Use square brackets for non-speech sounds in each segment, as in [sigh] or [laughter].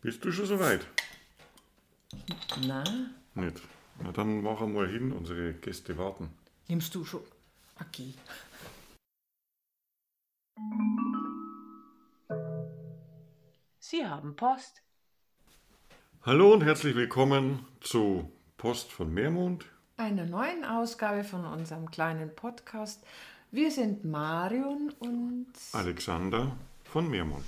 Bist du schon soweit? Na, Nicht. Na dann mach mal hin, unsere Gäste warten. nimmst du schon. Okay. Sie haben Post. Hallo und herzlich willkommen zu Post von Meermond. Einer neuen Ausgabe von unserem kleinen Podcast. Wir sind Marion und Alexander von Meermond.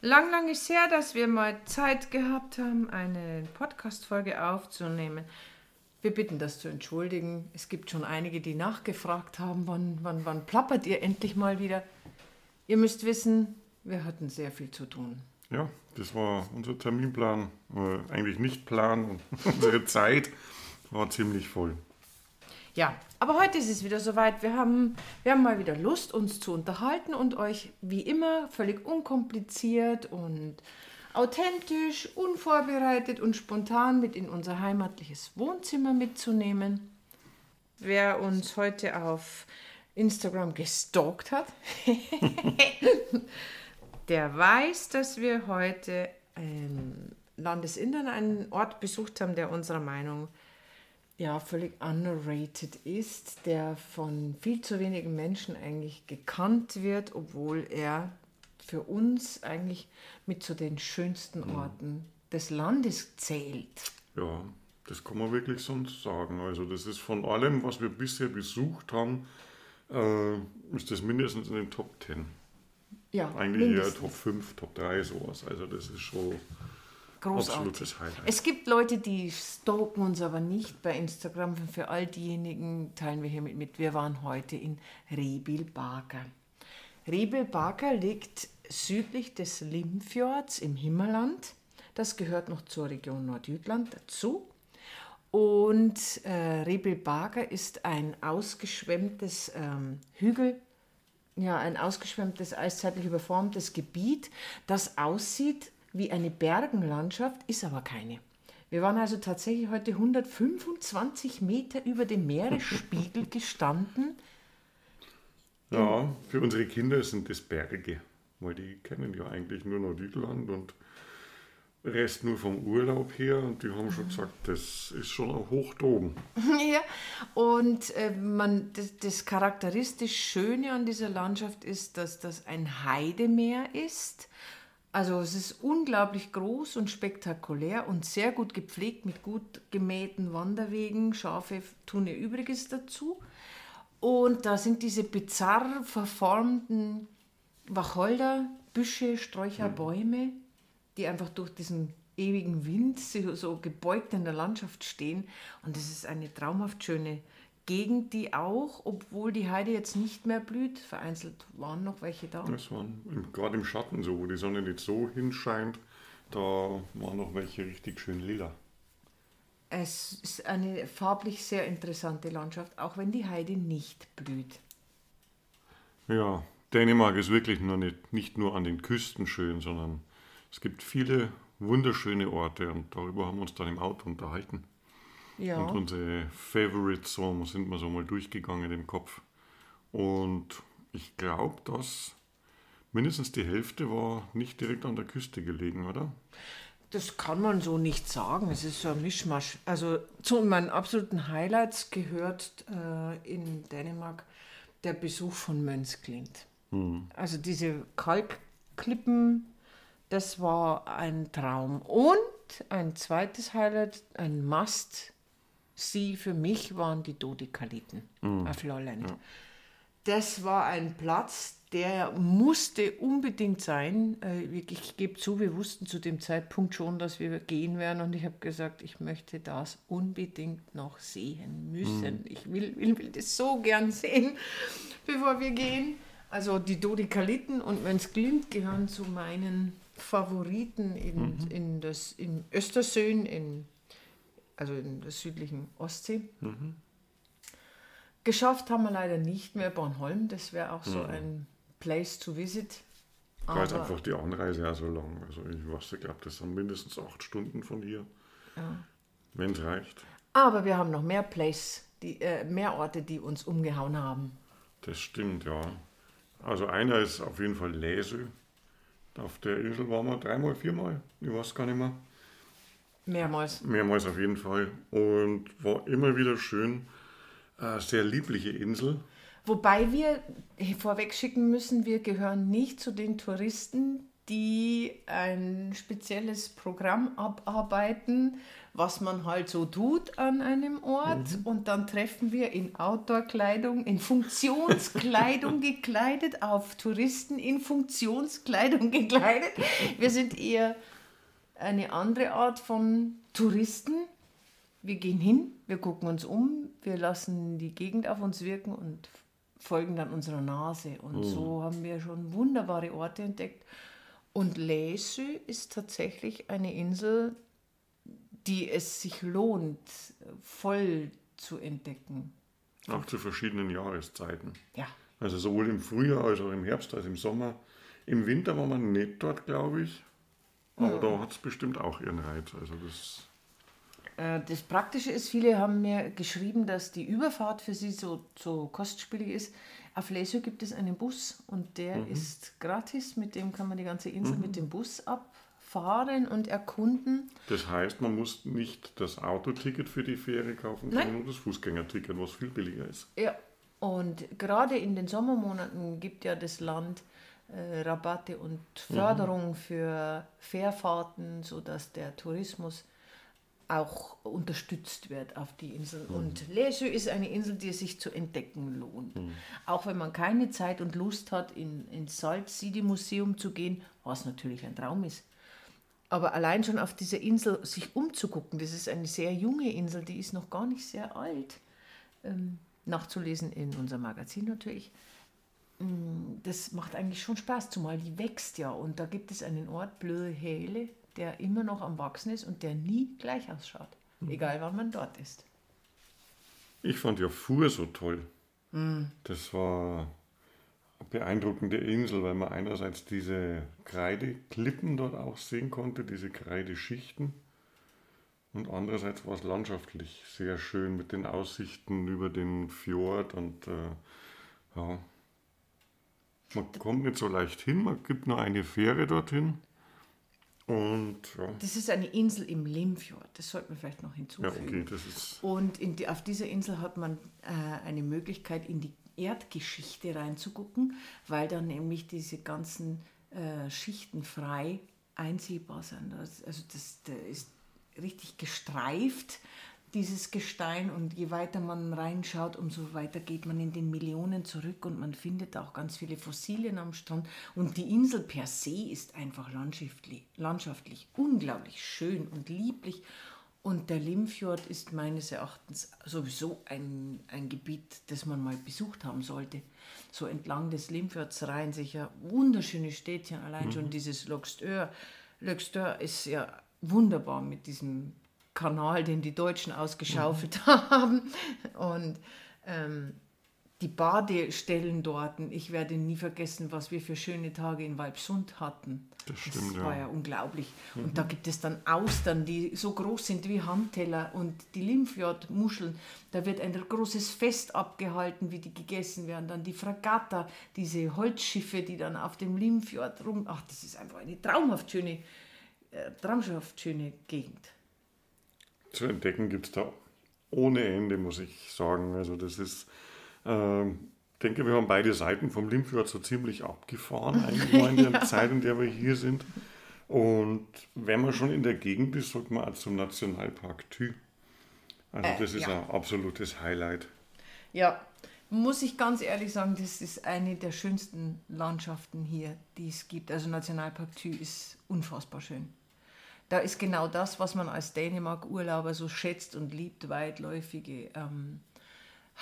Lang, lang ist her, dass wir mal Zeit gehabt haben, eine Podcast-Folge aufzunehmen. Wir bitten das zu entschuldigen. Es gibt schon einige, die nachgefragt haben, wann, wann, wann plappert ihr endlich mal wieder. Ihr müsst wissen, wir hatten sehr viel zu tun. Ja, das war unser Terminplan. Äh, eigentlich nicht Plan [laughs] unsere Zeit war ziemlich voll. Ja, aber heute ist es wieder soweit. Wir haben, wir haben mal wieder Lust, uns zu unterhalten und euch wie immer völlig unkompliziert und authentisch, unvorbereitet und spontan mit in unser heimatliches Wohnzimmer mitzunehmen. Wer uns heute auf Instagram gestalkt hat, [laughs] der weiß, dass wir heute im Landesinnern einen Ort besucht haben, der unserer Meinung ja völlig underrated ist, der von viel zu wenigen Menschen eigentlich gekannt wird, obwohl er für uns eigentlich mit zu den schönsten Orten des Landes zählt. Ja, das kann man wirklich so sagen. Also das ist von allem, was wir bisher besucht haben, äh, ist das mindestens in den Top 10. Ja, Eigentlich eher mindestens. Top 5, Top 3 sowas. Also das ist schon großartig. Es gibt Leute, die stalken uns aber nicht bei Instagram. Für all diejenigen teilen wir hiermit mit. Wir waren heute in Rebilbaker. Rebilbaker liegt südlich des Limfjords im Himmerland. Das gehört noch zur Region Nordjütland dazu. Und äh, Rebilbaker ist ein ausgeschwemmtes ähm, Hügel, ja, ein ausgeschwemmtes, eiszeitlich überformtes Gebiet, das aussieht wie eine Bergenlandschaft, ist aber keine. Wir waren also tatsächlich heute 125 Meter über dem Meeresspiegel [laughs] gestanden. Ja, für unsere Kinder sind das Berge, weil die kennen ja eigentlich nur Nordjütland und Rest nur vom Urlaub her und die haben schon gesagt, das ist schon auch hoch droben. [laughs] ja, und äh, man, das, das charakteristisch Schöne an dieser Landschaft ist, dass das ein Heidemeer ist. Also es ist unglaublich groß und spektakulär und sehr gut gepflegt mit gut gemähten Wanderwegen. Schafe tun ihr Übriges dazu. Und da sind diese bizarr verformten Wacholder, Büsche, Sträucher, Bäume, die einfach durch diesen ewigen Wind so so gebeugt in der Landschaft stehen. Und es ist eine traumhaft schöne Gegend, die auch, obwohl die Heide jetzt nicht mehr blüht, vereinzelt waren noch welche da. Das waren gerade im Schatten so, wo die Sonne nicht so hinscheint, da waren noch welche richtig schön lila. Es ist eine farblich sehr interessante Landschaft, auch wenn die Heide nicht blüht. Ja, Dänemark ist wirklich nur nicht, nicht nur an den Küsten schön, sondern es gibt viele wunderschöne Orte und darüber haben wir uns dann im Auto unterhalten. Ja, Und unsere Favorites so, sind wir so mal durchgegangen im Kopf. Und ich glaube, dass mindestens die Hälfte war nicht direkt an der Küste gelegen, oder? das kann man so nicht sagen. Es ist so ein Mischmasch. Also zu meinen absoluten Highlights gehört äh, in Dänemark der Besuch von Mönsklint. Also diese Kalkklippen, das war ein Traum. Und ein zweites Highlight, ein Must. Sie für mich waren die Dodekaliten auf Lolland. Das war ein Platz, der musste unbedingt sein. Äh, Ich gebe zu, wir wussten zu dem Zeitpunkt schon, dass wir gehen werden und ich habe gesagt, ich möchte das unbedingt noch sehen müssen. Ich will, will, will das so gern sehen, [laughs] bevor wir gehen. Also die Dodekaliten und Mönsklint gehören zu meinen Favoriten in, in, das, in Östersön, in, also in der südlichen Ostsee. Geschafft haben wir leider nicht mehr Bornholm. Das wäre auch so ein Place to visit. Aber- einfach die Anreise ja so lang. Also ich weiß, ich glaube, das sind mindestens acht Stunden von hier. Wenn es reicht. Aber wir haben noch mehr Place, die, äh, mehr Orte, die uns umgehauen haben. Das stimmt, ja. Also einer ist auf jeden Fall Läsö. Auf der Insel waren wir dreimal, viermal, ich weiß gar nicht mehr. Mehrmals. Mehrmals auf jeden Fall. Und war immer wieder schön. Eine sehr liebliche Insel. Wobei wir vorweg schicken müssen, wir gehören nicht zu den Touristen, die ein spezielles Programm abarbeiten, was man halt so tut an einem Ort. Mhm. Und dann treffen wir in Outdoor-Kleidung, in Funktionskleidung [laughs] gekleidet, auf Touristen in Funktionskleidung gekleidet. Wir sind eher eine andere Art von Touristen. Wir gehen hin, wir gucken uns um, wir lassen die Gegend auf uns wirken und folgen dann unserer Nase. Und mhm. so haben wir schon wunderbare Orte entdeckt. Und Lesü ist tatsächlich eine Insel, die es sich lohnt, voll zu entdecken. Auch zu verschiedenen Jahreszeiten. Ja. Also sowohl im Frühjahr als auch im Herbst als im Sommer. Im Winter war man nicht dort, glaube ich. Aber da hat es bestimmt auch ihren Reiz. Also das äh, das Praktische ist, viele haben mir geschrieben, dass die Überfahrt für sie so, so kostspielig ist. Auf Lesio gibt es einen Bus und der mhm. ist gratis. Mit dem kann man die ganze Insel mhm. mit dem Bus abfahren und erkunden. Das heißt, man muss nicht das Autoticket für die Fähre kaufen, sondern nur das Fußgängerticket, was viel billiger ist. Ja, und gerade in den Sommermonaten gibt ja das Land äh, Rabatte und mhm. Förderung mhm. für Fährfahrten, sodass der Tourismus auch unterstützt wird auf die Insel. Mhm. Und Lesö ist eine Insel, die sich zu entdecken lohnt. Mhm. Auch wenn man keine Zeit und Lust hat, in, ins Salt City Museum zu gehen, was natürlich ein Traum ist. Aber allein schon auf dieser Insel sich umzugucken, das ist eine sehr junge Insel, die ist noch gar nicht sehr alt. Ähm, nachzulesen in unserem Magazin natürlich. Mm, das macht eigentlich schon Spaß, zumal die wächst ja. Und da gibt es einen Ort, Blöde Häle, der immer noch am Wachsen ist und der nie gleich ausschaut, mhm. egal wann man dort ist. Ich fand ja Fuhr so toll. Mhm. Das war eine beeindruckende Insel, weil man einerseits diese Kreideklippen dort auch sehen konnte, diese Kreideschichten. Und andererseits war es landschaftlich sehr schön mit den Aussichten über den Fjord und äh, ja, man kommt nicht so leicht hin, man gibt nur eine Fähre dorthin. Und, ja. Das ist eine Insel im Limfjord, das sollte man vielleicht noch hinzufügen. Ja, okay, das ist und die, auf dieser Insel hat man äh, eine Möglichkeit, in die Erdgeschichte reinzugucken, weil dann nämlich diese ganzen äh, Schichten frei einsehbar sind. Das, also das, das ist richtig gestreift dieses Gestein und je weiter man reinschaut, umso weiter geht man in den Millionen zurück und man findet auch ganz viele Fossilien am Strand. Und die Insel per se ist einfach landschaftlich, landschaftlich unglaublich schön und lieblich. Und der Limfjord ist meines Erachtens sowieso ein, ein Gebiet, das man mal besucht haben sollte. So entlang des Limfjords reihen sich ja wunderschöne Städtchen, allein mhm. schon dieses Löxtör. Löxtör ist ja wunderbar mit diesem Kanal, den die Deutschen ausgeschaufelt mhm. haben. Und ähm, die Badestellen dort, ich werde nie vergessen, was wir für schöne Tage in Walpsund hatten. Das stimmt, das war ja, ja unglaublich. Mhm. Und da gibt es dann Austern, die so groß sind wie Handteller und die Limfjordmuscheln. Da wird ein großes Fest abgehalten, wie die gegessen werden. Dann die Fragatta, diese Holzschiffe, die dann auf dem Limfjord rum. Ach, das ist einfach eine traumhaft schöne, äh, traumhaft schöne Gegend zu entdecken gibt es da ohne Ende, muss ich sagen. Also das ist, äh, ich denke, wir haben beide Seiten vom Limfjord so ziemlich abgefahren, eigentlich mal in der ja. Zeit, in der wir hier sind. Und wenn man schon in der Gegend ist, sollte man auch zum Nationalpark Thü. Also das äh, ist ja. ein absolutes Highlight. Ja, muss ich ganz ehrlich sagen, das ist eine der schönsten Landschaften hier, die es gibt. Also Nationalpark Thü ist unfassbar schön da ist genau das, was man als Dänemark-Urlauber so schätzt und liebt, weitläufige ähm,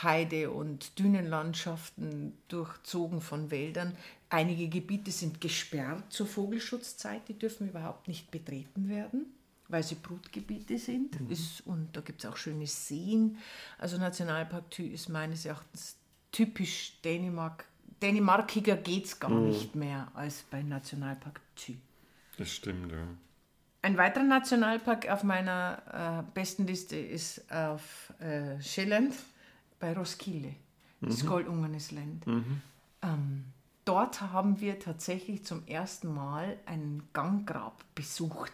Heide- und Dünenlandschaften durchzogen von Wäldern. Einige Gebiete sind gesperrt zur Vogelschutzzeit, die dürfen überhaupt nicht betreten werden, weil sie Brutgebiete sind. Mhm. Ist, und da gibt es auch schöne Seen. Also Nationalpark Thü ist meines Erachtens typisch Dänemark. Dänemarkiger geht es gar mhm. nicht mehr als bei Nationalpark Thü. Das stimmt, ja. Ein weiterer Nationalpark auf meiner äh, besten Liste ist auf äh, Schelland bei Roskilde, das mhm. Goldungernesland. Mhm. Ähm, dort haben wir tatsächlich zum ersten Mal ein Ganggrab besucht.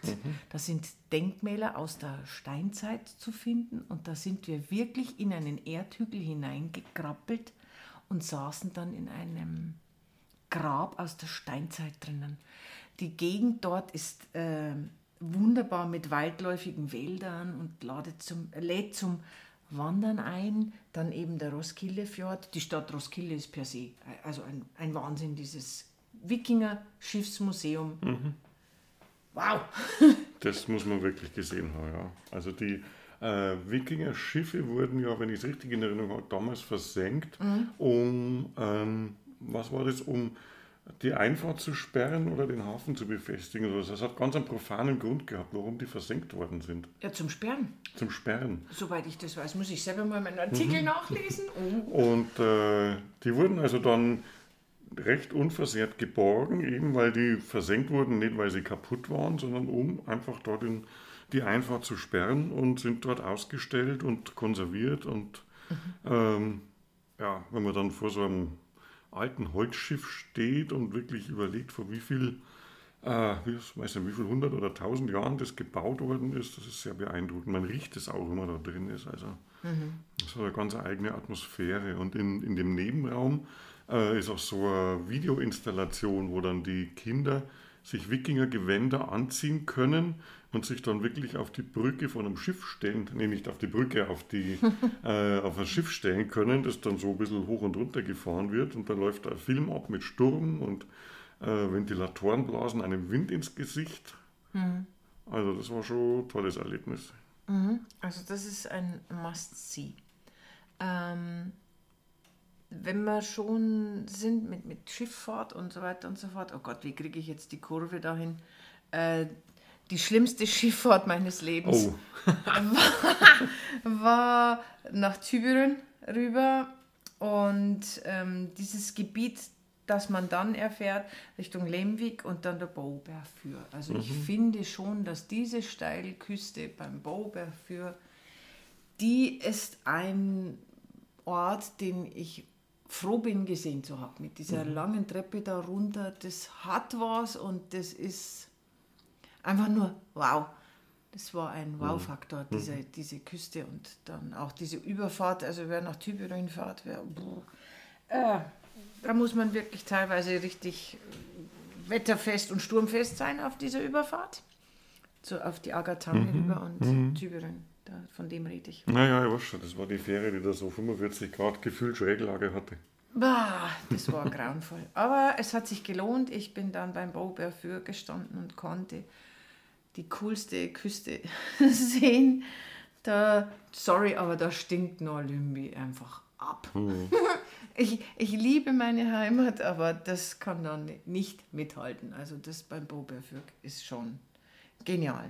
Da sind Denkmäler aus der Steinzeit zu finden und da sind wir wirklich in einen Erdhügel hineingekrabbelt und saßen dann in einem Grab aus der Steinzeit drinnen. Die Gegend dort ist äh, wunderbar mit waldläufigen Wäldern und ladet zum, lädt zum Wandern ein. Dann eben der Roskildefjord. Die Stadt Roskilde ist per se also ein, ein Wahnsinn, dieses Wikinger-Schiffsmuseum. Wow! [laughs] Das muss man wirklich gesehen haben, ja. Also die äh, Wikinger-Schiffe wurden ja, wenn ich es richtig in Erinnerung habe, damals versenkt, um, ähm, was war das, um die Einfahrt zu sperren oder den Hafen zu befestigen. oder so. Das hat ganz einen profanen Grund gehabt, warum die versenkt worden sind. Ja, zum Sperren. Zum Sperren. Soweit ich das weiß, muss ich selber mal meinen Artikel nachlesen. [laughs] Und äh, die wurden also dann recht unversehrt geborgen, eben weil die versenkt wurden, nicht weil sie kaputt waren, sondern um einfach dort in die Einfahrt zu sperren und sind dort ausgestellt und konserviert. Und ähm, ja, wenn man dann vor so einem alten Holzschiff steht und wirklich überlegt, vor wie viel, äh, wie, weiß nicht, wie viel hundert oder tausend Jahren das gebaut worden ist, das ist sehr beeindruckend. Man riecht es auch, wenn man da drin ist. Also das hat eine ganz eigene Atmosphäre. Und in, in dem Nebenraum äh, ist auch so eine Videoinstallation, wo dann die Kinder sich Wikingergewänder anziehen können und sich dann wirklich auf die Brücke von einem Schiff stellen, nee, nicht auf die Brücke, auf, die, [laughs] äh, auf ein Schiff stellen können, das dann so ein bisschen hoch und runter gefahren wird und da läuft ein Film ab mit Sturm und äh, Ventilatoren blasen einem Wind ins Gesicht. Also das war schon ein tolles Erlebnis. Also das ist ein Must-See. Ähm, wenn wir schon sind mit, mit Schifffahrt und so weiter und so fort, oh Gott, wie kriege ich jetzt die Kurve dahin? Äh, die schlimmste Schifffahrt meines Lebens Oh, [laughs] war nach Tübingen rüber und ähm, dieses Gebiet, das man dann erfährt, Richtung Lemvik und dann der Baubergfür. Also ich finde schon, dass diese steile Küste beim Baubergfür, die ist ein Ort, den ich froh bin gesehen zu haben. Mit dieser langen Treppe da runter, das hat was und das ist einfach nur wow. Das war ein Wow-Faktor, diese, diese Küste und dann auch diese Überfahrt. Also wer nach Tübingen fährt, wer, äh, da muss man wirklich teilweise richtig wetterfest und sturmfest sein auf dieser Überfahrt. So auf die Agatange rüber und Tübingen, da, von dem rede ich. naja, ich weiß schon, das war die Fähre, die da so 45 Grad gefühlt Schräglage hatte. Bah, das war [laughs] grauenvoll. Aber es hat sich gelohnt. Ich bin dann beim Bauberfür gestanden und konnte die coolste Küste [laughs] sehen. Da, sorry, aber da stinkt Nordlümbi einfach ab. [laughs] Ich, ich liebe meine Heimat, aber das kann dann nicht mithalten. Also das beim Bauberfür ist schon genial.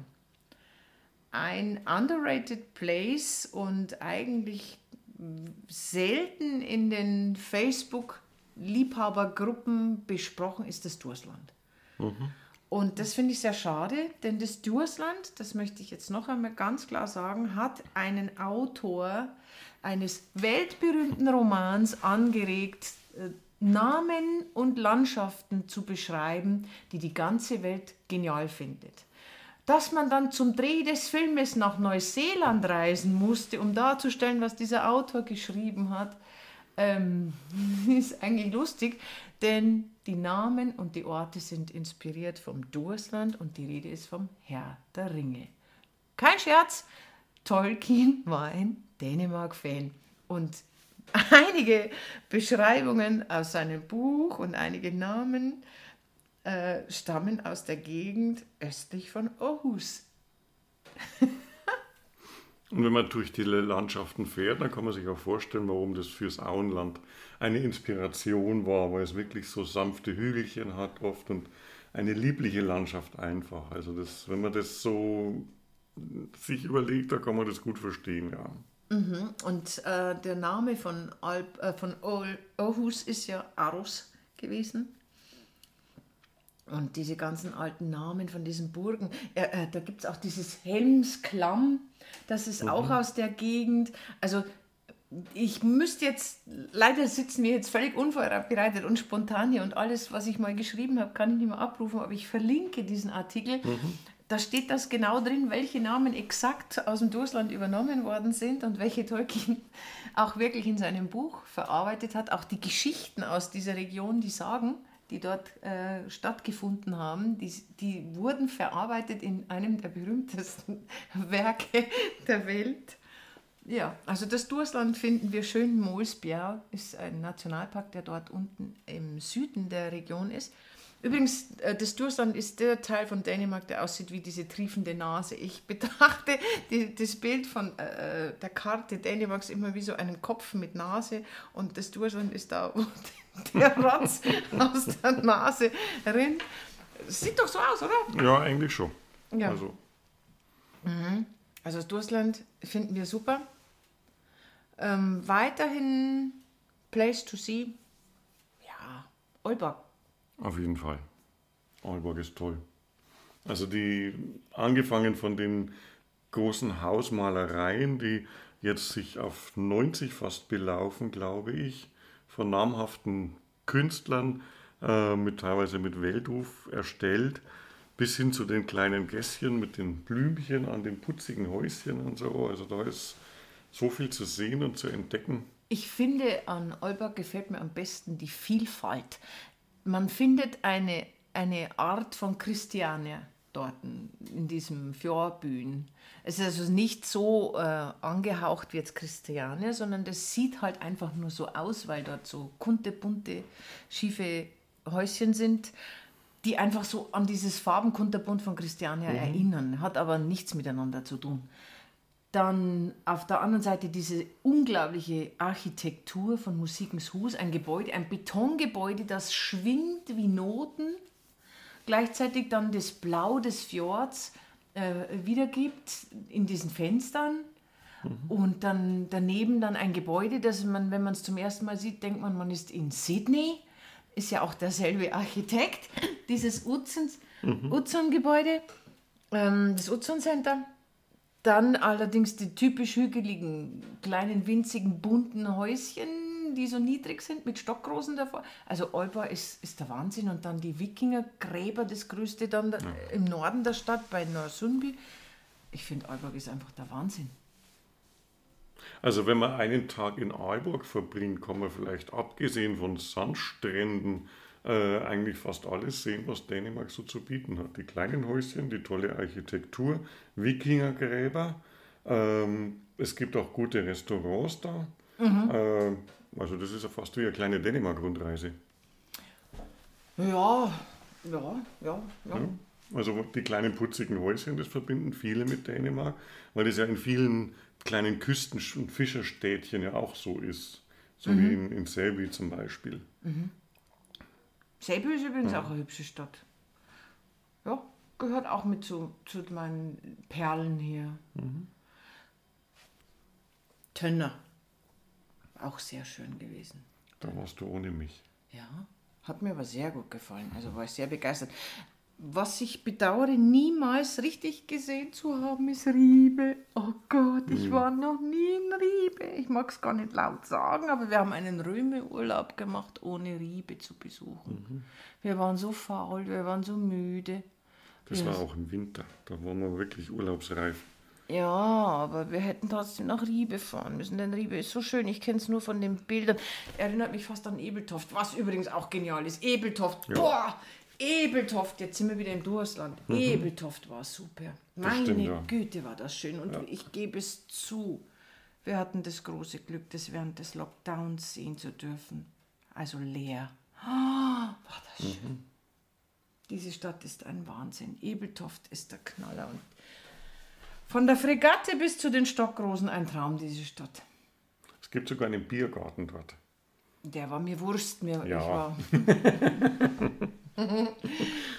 Ein underrated place und eigentlich selten in den Facebook-Liebhabergruppen besprochen ist das Dursland. Und das finde ich sehr schade, denn das Dursland, das möchte ich jetzt noch einmal ganz klar sagen, hat einen Autor eines weltberühmten Romans angeregt, äh, Namen und Landschaften zu beschreiben, die die ganze Welt genial findet. Dass man dann zum Dreh des Filmes nach Neuseeland reisen musste, um darzustellen, was dieser Autor geschrieben hat, ähm, [laughs] ist eigentlich lustig, denn die Namen und die Orte sind inspiriert vom Dursland und die Rede ist vom Herr der Ringe. Kein Scherz, Tolkien war ein Dänemark-Fan und einige Beschreibungen aus seinem Buch und einige Namen äh, stammen aus der Gegend östlich von Aarhus. [laughs] Und wenn man durch die Landschaften fährt, dann kann man sich auch vorstellen, warum das fürs Auenland eine Inspiration war, weil es wirklich so sanfte Hügelchen hat oft und eine liebliche Landschaft einfach. Also das, wenn man das so sich überlegt, da kann man das gut verstehen, ja. Und äh, der Name von, Alp, äh, von Aarhus ist ja Aros gewesen. Und diese ganzen alten Namen von diesen Burgen, äh, äh, da gibt es auch dieses Helmsklamm, das ist auch aus der Gegend. Also ich müsste jetzt, leider sitzen wir jetzt völlig unvorbereitet und spontan hier und alles, was ich mal geschrieben habe, kann ich nicht mehr abrufen, aber ich verlinke diesen Artikel. Da steht das genau drin, welche Namen exakt aus dem Durstland übernommen worden sind und welche Tolkien auch wirklich in seinem Buch verarbeitet hat. Auch die Geschichten aus dieser Region, die sagen, die dort äh, stattgefunden haben, die, die wurden verarbeitet in einem der berühmtesten [laughs] Werke der Welt. Ja, also das Durstland finden wir schön. Molsbjerg ist ein Nationalpark, der dort unten im Süden der Region ist. Übrigens, äh, das Durstland ist der Teil von Dänemark, der aussieht wie diese triefende Nase. Ich [laughs] betrachte die, das Bild von äh, der Karte Dänemarks immer wie so einen Kopf mit Nase und das Durstland ist da, [laughs] wo [laughs] der Rotz aus der Nase rinnt. Sieht doch so aus, oder? Ja, eigentlich schon. Ja. Also, Also das Durstland finden wir super. Ähm, weiterhin Place to See. Ja, Olbach. auf jeden Fall. Aalborg ist toll. Also die, angefangen von den großen Hausmalereien, die jetzt sich auf 90 fast belaufen, glaube ich, von namhaften Künstlern, äh, mit, teilweise mit Weltruf erstellt, bis hin zu den kleinen Gässchen mit den Blümchen an den putzigen Häuschen und so. Also da ist so viel zu sehen und zu entdecken. Ich finde, an Olbach gefällt mir am besten die Vielfalt. Man findet eine, eine Art von Christiania dort in diesem Fjordbühn. Es ist also nicht so äh, angehaucht wie jetzt Christiania, sondern das sieht halt einfach nur so aus, weil dort so kunterbunte, schiefe Häuschen sind, die einfach so an dieses Farbenkunterbunt von Christiania erinnern. Hat aber nichts miteinander zu tun. Dann auf der anderen Seite diese unglaubliche Architektur von Musikens Hus, ein Gebäude, ein Betongebäude, das schwingt wie Noten, gleichzeitig dann das Blau des Fjords äh, wiedergibt in diesen Fenstern. Und dann daneben dann ein Gebäude, das man, wenn man es zum ersten Mal sieht, denkt man, man ist in Sydney. Ist ja auch derselbe Architekt, [laughs] dieses Utzons, Utzon-Gebäude, ähm, das Utzon Center. Dann allerdings die typisch hügeligen, kleinen, winzigen, bunten Häuschen, die so niedrig sind, mit Stockrosen davor. Also Olba ist, ist der Wahnsinn. Und dann die Wikingergräber, das größte dann da, im Norden der Stadt bei Norsundby. Ich finde, Aalborg ist einfach der Wahnsinn. Also wenn man einen Tag in Aalborg verbringt, kann man vielleicht abgesehen von Sandstränden äh, eigentlich fast alles sehen, was Dänemark so zu bieten hat. Die kleinen Häuschen, die tolle Architektur, Wikingergräber. Ähm, es gibt auch gute Restaurants da. Ähm, also das ist ja fast wie eine kleine Dänemark-Rundreise. Ja, ja, ja, ja. Also die kleinen putzigen Häuschen, das verbinden viele mit Dänemark, weil das ja in vielen kleinen Küsten- und Fischerstädtchen ja auch so ist. So wie in, in Selby zum Beispiel. Säbel ist übrigens auch eine hübsche Stadt. Ja, gehört auch mit zu, zu meinen Perlen hier. Tönner. Auch sehr schön gewesen. Da warst du ohne mich. Ja, hat mir aber sehr gut gefallen. Also war ich sehr begeistert. Was ich bedauere, niemals richtig gesehen zu haben, ist Riebe. Oh Gott, ich war noch nie in Riebe. Ich mag es gar nicht laut sagen, aber wir haben einen Römeurlaub gemacht, ohne Riebe zu besuchen. Wir waren so faul, wir waren so müde. Das Ja. war auch im Winter. Da waren wir wirklich urlaubsreif. Ja, aber wir hätten trotzdem nach Riebe fahren müssen, denn Riebe ist so schön. Ich kenne es nur von den Bildern. Erinnert mich fast an Ebeltoft, was übrigens auch genial ist. Ebeltoft, boah, Ebeltoft, jetzt sind wir wieder im Durstland. Ebeltoft war super. Meine stimmt, ja. Güte, war das schön. Und ich gebe es zu, wir hatten das große Glück, das während des Lockdowns sehen zu dürfen. Also leer. Ah, war das schön. Diese Stadt ist ein Wahnsinn. Ebeltoft ist der Knaller. Und von der Fregatte bis zu den Stockrosen ein Traum, diese Stadt. Es gibt sogar einen Biergarten dort. Der war mir Wurst. Mir, Ja. war, [laughs]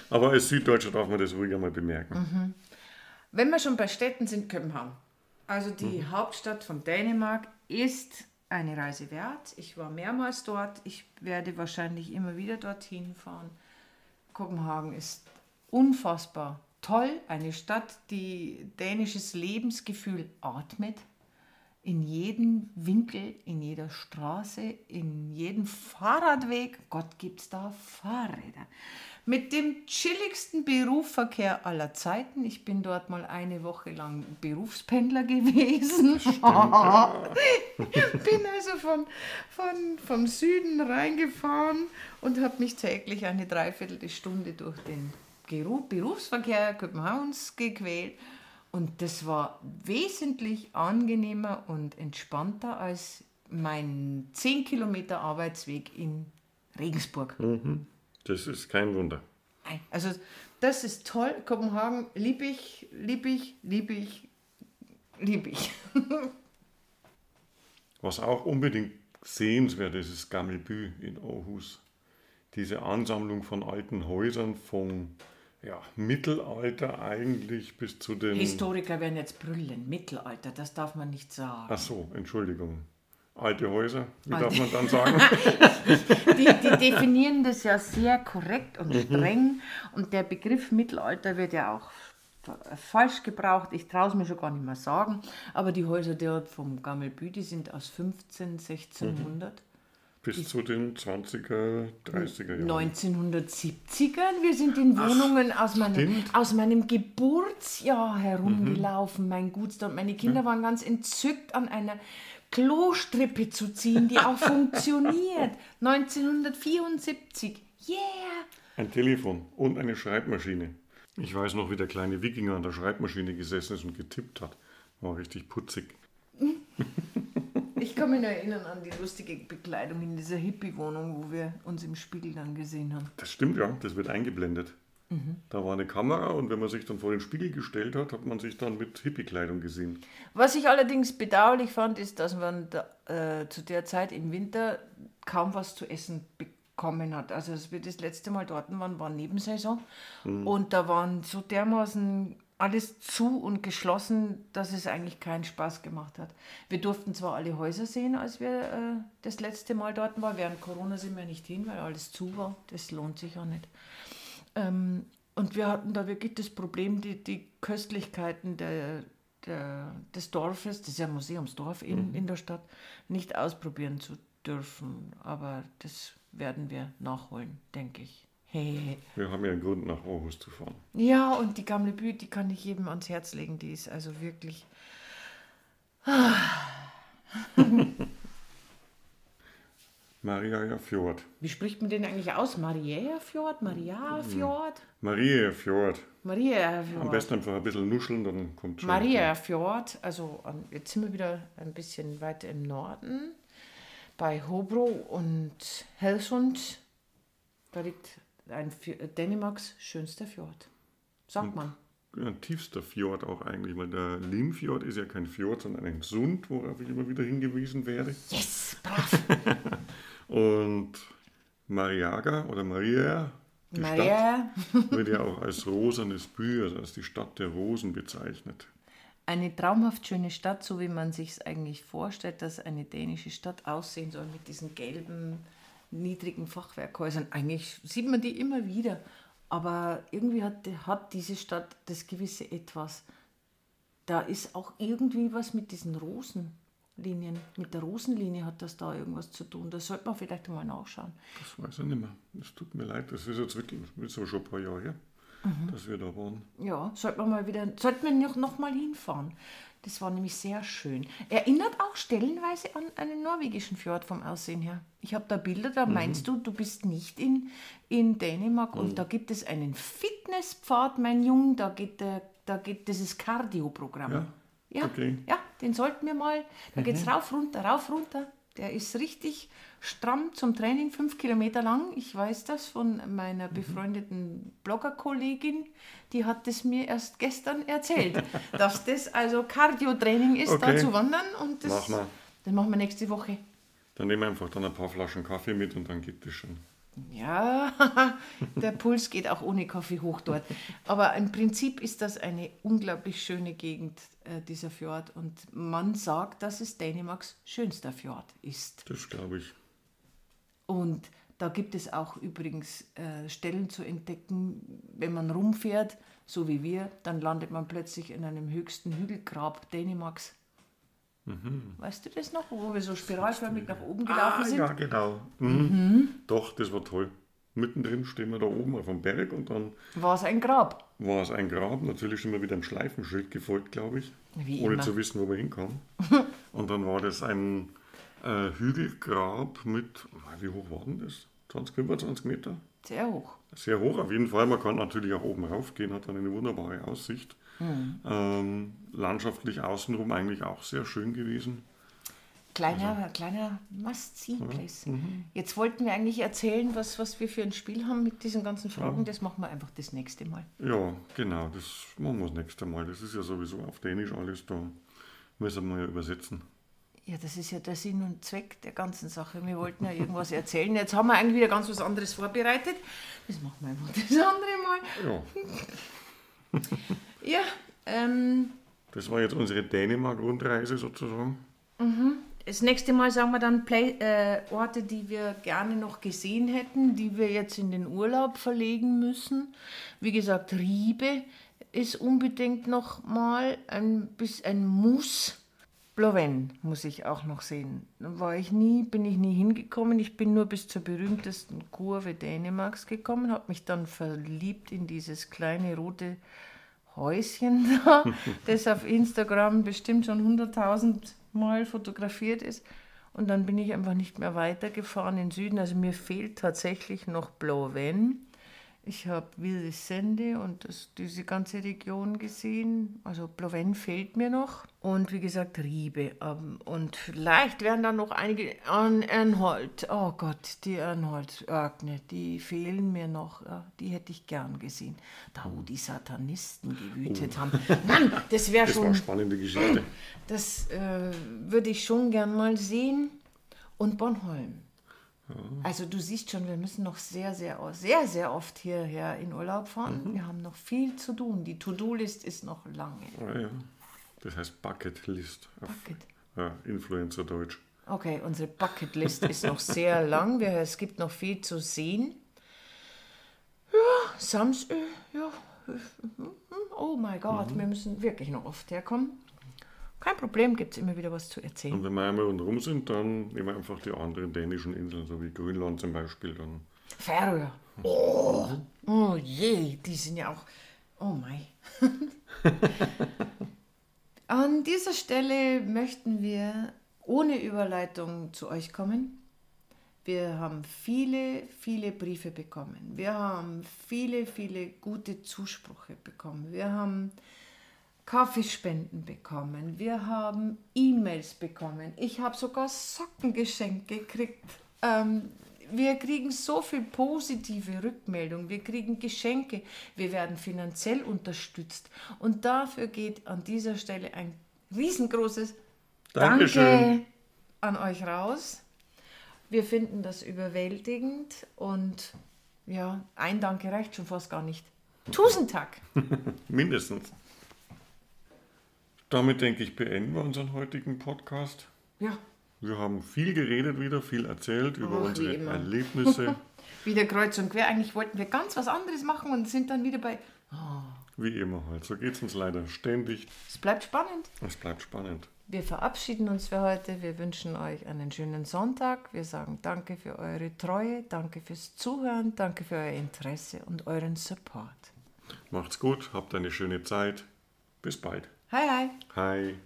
Aber als Süddeutscher darf man das ruhig einmal bemerken. Mhm. Wenn wir schon bei Städten sind, Kopenhagen. Also die Hauptstadt von Dänemark ist eine Reise wert. Ich war mehrmals dort. Ich werde wahrscheinlich immer wieder dorthin fahren. Kopenhagen ist unfassbar toll. Eine Stadt, die dänisches Lebensgefühl atmet. in jedem Winkel, in jeder Straße, in jedem Fahrradweg. Gott gibt's da Fahrräder. Mit dem chilligsten Berufsverkehr aller Zeiten. Ich bin dort mal eine Woche lang Berufspendler gewesen. [laughs] bin also von, von, vom Süden reingefahren und habe mich täglich eine Dreiviertelstunde durch den Berufsverkehr Kopenhagens gequält. Und das war wesentlich angenehmer und entspannter als mein 10 Kilometer Arbeitsweg in Regensburg. Mhm. Das ist kein Wunder. Also das ist toll. Kopenhagen liebe ich, liebe ich, liebe ich, liebe ich. Was auch unbedingt sehenswert ist, ist Gammelbü in Aarhus. Diese Ansammlung von alten Häusern vom ja, Mittelalter eigentlich bis zu den. Historiker werden jetzt brüllen. Mittelalter, das darf man nicht sagen. Ach so, Entschuldigung. Alte Häuser, wie Alte. darf man dann [laughs] sagen? die, die, definieren das ja sehr korrekt und mhm. streng. Und der Begriff Mittelalter wird ja auch falsch gebraucht. Ich traue es mir schon gar nicht mehr sagen. Aber die Häuser dort vom Gammelbü, die sind aus 15, 1600. Mhm. Bis zu den 20er, 30er Jahren. 1970ern. Wir sind in Wohnungen Ach, aus, meinem, aus meinem Geburtsjahr herumgelaufen, mhm. mein Gutster. Und meine Kinder ja. waren ganz entzückt, an einer Klostrippe zu ziehen, die auch [laughs] funktioniert. 1974. Yeah! Ein Telefon und eine Schreibmaschine. Ich weiß noch, wie der kleine Wikinger an der Schreibmaschine gesessen ist und getippt hat. War richtig putzig. [laughs] Ich kann mich noch erinnern an die lustige Bekleidung in dieser Hippie-Wohnung, wo wir uns im Spiegel dann gesehen haben. Das stimmt, ja. Das wird eingeblendet. Mhm. Da war eine Kamera und wenn man sich dann vor den Spiegel gestellt hat, hat man sich dann mit Hippie-Kleidung gesehen. Was ich allerdings bedauerlich fand, ist, dass man da, äh, zu der Zeit im Winter kaum was zu essen bekommen hat. Also als wir das letzte Mal dort waren, war Nebensaison mhm. und da waren so dermaßen alles zu und geschlossen, dass es eigentlich keinen Spaß gemacht hat. Wir durften zwar alle Häuser sehen, als wir äh, das letzte Mal dort waren. Während Corona sind wir nicht hin, weil alles zu war. Das lohnt sich auch nicht. Ähm, und wir hatten da wirklich das Problem, die, die Köstlichkeiten der, der, des Dorfes, das ist ja Museumsdorf in, mhm. in der Stadt, nicht ausprobieren zu dürfen. Aber das werden wir nachholen, denke ich. Hey. Wir haben ja einen Grund, nach Aarhus zu fahren. Ja, und die Gamle Büt, die kann ich jedem ans Herz legen. Die ist also wirklich. [laughs] Maria Fjord. Wie spricht man den eigentlich aus? Maria Fjord? Maria Fjord? Maria Fjord. Maria Fjord. Am besten einfach ein bisschen nuscheln, dann kommt schon. Maria Fjord, also jetzt sind wir wieder ein bisschen weiter im Norden, bei Hobro und Helsund. Da liegt ein Dänemarks schönster Fjord. Sagt man. Ein tiefster Fjord auch eigentlich, weil der Limfjord ist ja kein Fjord, sondern ein Sund, worauf ich immer wieder hingewiesen werde. Yes, brav. [laughs] und Mariaga oder Maria, die Maria. Stadt, [laughs] wird ja auch als rosanes Bü, also als die Stadt der Rosen bezeichnet. Eine traumhaft schöne Stadt, so wie man sich es eigentlich vorstellt, dass eine dänische Stadt aussehen soll mit diesen gelben niedrigen Fachwerkhäusern. Eigentlich sieht man die immer wieder. Aber irgendwie hat, hat diese Stadt das gewisse Etwas. Da ist auch irgendwie was mit diesen Rosenlinien. Mit der Rosenlinie hat das da irgendwas zu tun. Das sollte man vielleicht mal nachschauen. Das weiß ich nicht mehr. Es tut mir leid, das ist jetzt wirklich ist schon ein paar Jahre her, mhm. dass wir da waren. Ja, sollte man mal wieder, sollten wir noch, noch mal hinfahren. Das war nämlich sehr schön. Erinnert auch stellenweise an einen norwegischen Fjord vom Aussehen her. Ich habe da Bilder, da mhm. meinst du, du bist nicht in, in Dänemark mhm. und da gibt es einen Fitnesspfad, mein Junge, da geht, der, da geht dieses Cardio-Programm. Ja, ja, okay. ja, den sollten wir mal, da geht es mhm. rauf, runter, rauf, runter. Der ist richtig stramm zum Training, fünf Kilometer lang. Ich weiß das von meiner mhm. befreundeten Bloggerkollegin. Die hat es mir erst gestern erzählt, [laughs] dass das also Cardio-Training ist, okay. da zu wandern. Und das, Mach das machen wir nächste Woche. Dann nehmen wir einfach dann ein paar Flaschen Kaffee mit und dann geht das schon. Ja, [laughs] der Puls geht auch ohne Kaffee hoch dort. Aber im Prinzip ist das eine unglaublich schöne Gegend, äh, dieser Fjord. Und man sagt, dass es Dänemarks schönster Fjord ist. Das glaube ich. Und da gibt es auch übrigens äh, Stellen zu entdecken, wenn man rumfährt, so wie wir, dann landet man plötzlich in einem höchsten Hügelgrab Dänemarks. Weißt du das noch, wo wir so spiralförmig nach oben gelaufen Ah, sind? ja, genau. Mhm. Doch, das war toll. Mittendrin stehen wir da oben auf dem Berg und dann War es ein Grab? war es ein Grab. Natürlich sind wir wieder einem Schleifenschild gefolgt, glaube ich. Wie ohne immer. zu wissen, wo wir hinkommen. [laughs] und dann war das ein äh, Hügelgrab mit, wie hoch war denn das? 20, 25 Meter? Sehr hoch. Sehr hoch auf jeden Fall. Man kann natürlich auch oben raufgehen, hat dann eine wunderbare Aussicht. Mhm. Ähm, landschaftlich außenrum eigentlich auch sehr schön gewesen. Kleiner, kleiner Must-See-Place. Mhm. Jetzt wollten wir eigentlich erzählen, was, was wir für ein Spiel haben mit diesen ganzen Fragen. Das machen wir einfach das nächste Mal. Ja, genau, das machen wir das nächste Mal. Das ist ja sowieso auf Dänisch alles, da müssen wir ja übersetzen. Ja, das ist ja der Sinn und Zweck der ganzen Sache. Wir wollten ja irgendwas erzählen. Jetzt haben wir eigentlich wieder ganz was anderes vorbereitet. Das machen wir einfach das andere Mal. Ja, [laughs] Ja, ähm, das war jetzt unsere Dänemark-Rundreise sozusagen. das nächste Mal sagen wir dann Play, äh, Orte, die wir gerne noch gesehen hätten, die wir jetzt in den Urlaub verlegen müssen. Wie gesagt, Riebe ist unbedingt noch mal ein, bis ein Muss. Bloven muss ich auch noch sehen. War ich nie, bin ich nie hingekommen. Ich bin nur bis zur berühmtesten Kurve Dänemarks gekommen, habe mich dann verliebt in dieses kleine rote Häuschen [laughs] da, das auf Instagram bestimmt schon 100.000 Mal fotografiert ist. Und dann bin ich einfach nicht mehr weitergefahren in den Süden. Also mir fehlt tatsächlich noch Bloven. Ich habe Vilsende und das, diese ganze Region gesehen. Also Bloven fehlt mir noch. Und wie gesagt, Riebe. Ähm, Und vielleicht werden dann noch einige an Ernhold. Oh Gott, die Ernhold-Örgne, die fehlen mir noch. Die hätte ich gern gesehen. Da, wo die Satanisten gewütet haben. Mann, das wäre Das war schon. eine spannende Geschichte. Das äh, würde ich schon gern mal sehen. Und Bornholm. Also du siehst schon, wir müssen noch sehr, sehr, sehr, sehr oft hierher in Urlaub fahren. Wir haben noch viel zu tun. Die To-Do-List ist noch lange. Ah, ja. Das heißt Bucket List auf Bucket. ja, Influencer Deutsch. Okay, unsere Bucketlist ist noch sehr [laughs] lang. Wir, es gibt noch viel zu sehen. Ja, Sams, äh, ja. äh, Oh mein Gott, wir müssen wirklich noch oft herkommen. Kein Problem, gibt es immer wieder was zu erzählen. Und wenn wir einmal rundherum sind, dann nehmen wir einfach die anderen dänischen Inseln, so wie Grönland zum Beispiel. Dann. Färöer. Oh, oh je, die sind ja auch. Oh mein. [laughs] An dieser Stelle möchten wir ohne Überleitung zu euch kommen. Wir haben viele, viele Briefe bekommen. Wir haben viele, viele gute Zusprüche bekommen. Wir haben Kaffeespenden bekommen. Wir haben E-Mails bekommen. Ich habe sogar Socken geschenkt gekriegt. Ähm, wir kriegen so viel positive Rückmeldung. Wir kriegen Geschenke. Wir werden finanziell unterstützt. Und dafür geht an dieser Stelle ein riesengroßes Dankeschön. Danke an euch raus. Wir finden das überwältigend und ja, ein Danke reicht schon fast gar nicht. Tausend Dank. [laughs] Mindestens. Damit denke ich, beenden wir unseren heutigen Podcast. Ja, Wir haben viel geredet wieder, viel erzählt über Ach, unsere. Erlebnisse. [laughs] wieder kreuz und quer. Eigentlich wollten wir ganz was anderes machen und sind dann wieder bei. Wie immer halt. So geht es uns leider ständig. Es bleibt spannend. Es bleibt spannend. Wir verabschieden uns für heute. Wir wünschen euch einen schönen Sonntag. Wir sagen danke für eure Treue, danke fürs Zuhören, danke für euer Interesse und euren Support. Macht's gut, habt eine schöne Zeit. Bis bald. Hi. Hi. Hei.